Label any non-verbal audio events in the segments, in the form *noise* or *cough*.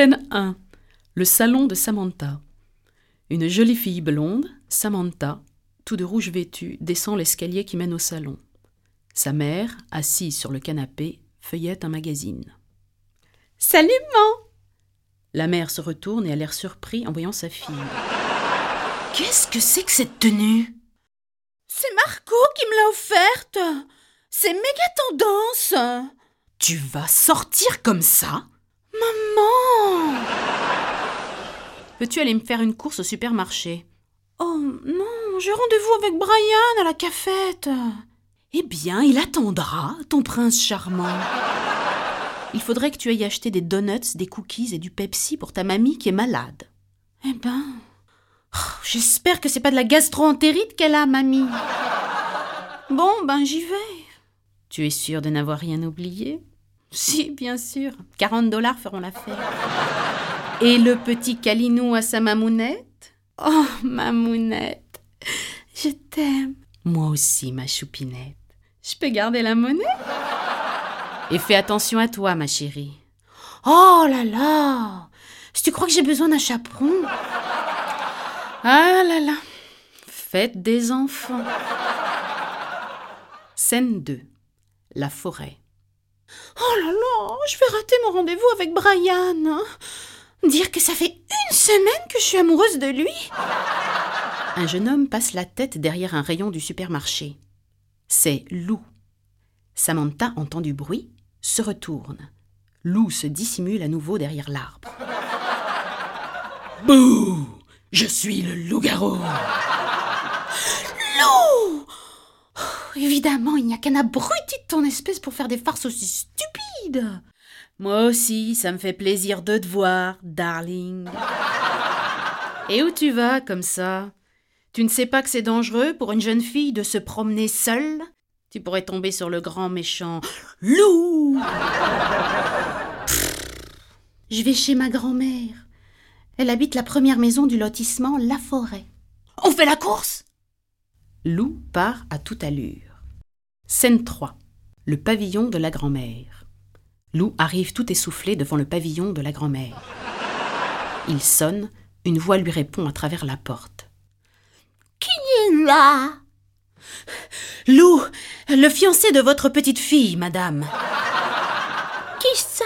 Scène 1. Le salon de Samantha. Une jolie fille blonde, Samantha, tout de rouge vêtue, descend l'escalier qui mène au salon. Sa mère, assise sur le canapé, feuillette un magazine. Salut, maman La mère se retourne et a l'air surpris en voyant sa fille. Qu'est-ce que c'est que cette tenue? C'est Marco qui me l'a offerte C'est méga tendance Tu vas sortir comme ça? Maman Peux-tu aller me faire une course au supermarché? Oh non, j'ai rendez-vous avec Brian à la cafette. Eh bien, il attendra, ton prince charmant. Il faudrait que tu ailles acheter des donuts, des cookies et du Pepsi pour ta mamie qui est malade. Eh ben, oh, j'espère que c'est pas de la gastro-entérite qu'elle a, mamie. Bon, ben j'y vais. Tu es sûre de n'avoir rien oublié? Si, bien sûr. 40 dollars feront l'affaire. Et le petit Calinou à sa mamounette? Oh, mamounette, je t'aime. Moi aussi, ma choupinette. Je peux garder la monnaie? Et fais attention à toi, ma chérie. Oh là là Si tu crois que j'ai besoin d'un chaperon? Ah là là Fête des enfants. Scène 2. La forêt. Oh là là Je vais rater mon rendez-vous avec Brian. Dire que ça fait une semaine que je suis amoureuse de lui Un jeune homme passe la tête derrière un rayon du supermarché. C'est Lou. Samantha entend du bruit, se retourne. Lou se dissimule à nouveau derrière l'arbre. Bouh Je suis le loup-garou Lou oh, Évidemment, il n'y a qu'un abruti de ton espèce pour faire des farces aussi stupides moi aussi, ça me fait plaisir de te voir, darling. Et où tu vas comme ça? Tu ne sais pas que c'est dangereux pour une jeune fille de se promener seule? Tu pourrais tomber sur le grand méchant loup. Je vais chez ma grand-mère. Elle habite la première maison du lotissement La Forêt. On fait la course? Lou part à toute allure. Scène 3. Le pavillon de la grand-mère. Lou arrive tout essoufflé devant le pavillon de la grand-mère. Il sonne, une voix lui répond à travers la porte. Qui est là? Lou, le fiancé de votre petite fille, madame. Qui ça?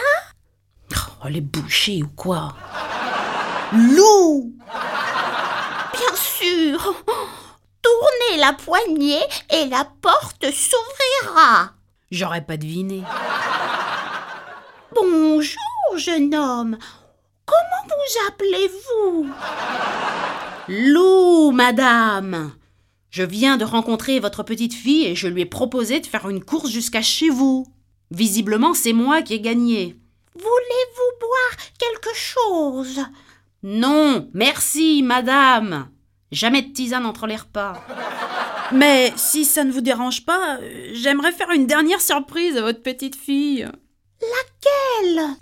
Oh, les bouchées ou quoi? Lou Bien sûr Tournez la poignée et la porte s'ouvrira. J'aurais pas deviné. Bonjour, jeune homme. Comment vous appelez-vous? Lou, madame. Je viens de rencontrer votre petite fille et je lui ai proposé de faire une course jusqu'à chez vous. Visiblement, c'est moi qui ai gagné. Voulez-vous boire quelque chose? Non, merci, madame. Jamais de tisane entre les repas. Mais si ça ne vous dérange pas, j'aimerais faire une dernière surprise à votre petite fille. Laquelle?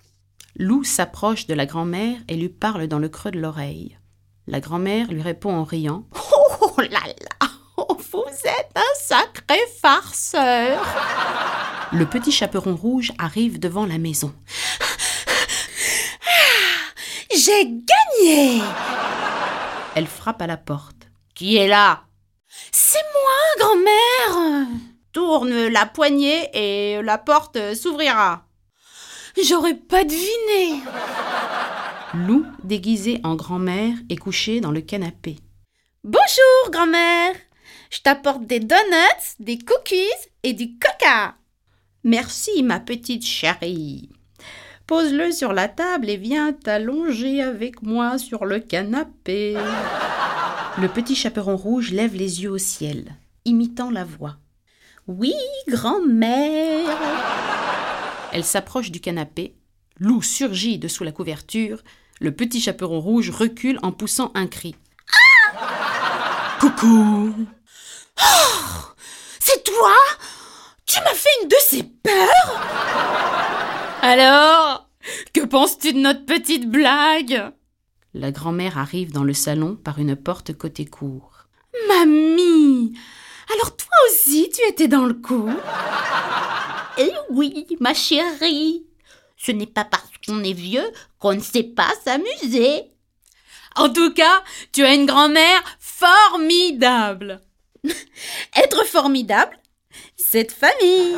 Lou s'approche de la grand-mère et lui parle dans le creux de l'oreille. La grand-mère lui répond en riant *laughs* Oh là là Vous êtes un sacré farceur Le petit chaperon rouge arrive devant la maison. J'ai gagné Elle frappe à la porte. Qui est là? C'est moi, grand-mère Tourne la poignée et la porte s'ouvrira. J'aurais pas deviné. Lou, déguisée en grand-mère, est couchée dans le canapé. Bonjour, grand-mère. Je t'apporte des donuts, des cookies et du coca. Merci, ma petite chérie. Pose-le sur la table et viens t'allonger avec moi sur le canapé. Le petit chaperon rouge lève les yeux au ciel, imitant la voix. Oui, grand-mère. Elle s'approche du canapé. Lou surgit dessous la couverture. Le petit chaperon rouge recule en poussant un cri. Ah Coucou oh C'est toi? Tu m'as fait une de ces peurs? Alors Que penses-tu de notre petite blague? La grand-mère arrive dans le salon par une porte côté cour. Mamie Alors toi aussi tu étais dans le coup Eh oui, ma chérie. Ce n'est pas parce On est vieux qu'on ne sait pas s'amuser. En tout cas, tu as une grand-mère formidable. *laughs* Être formidable, cette famille.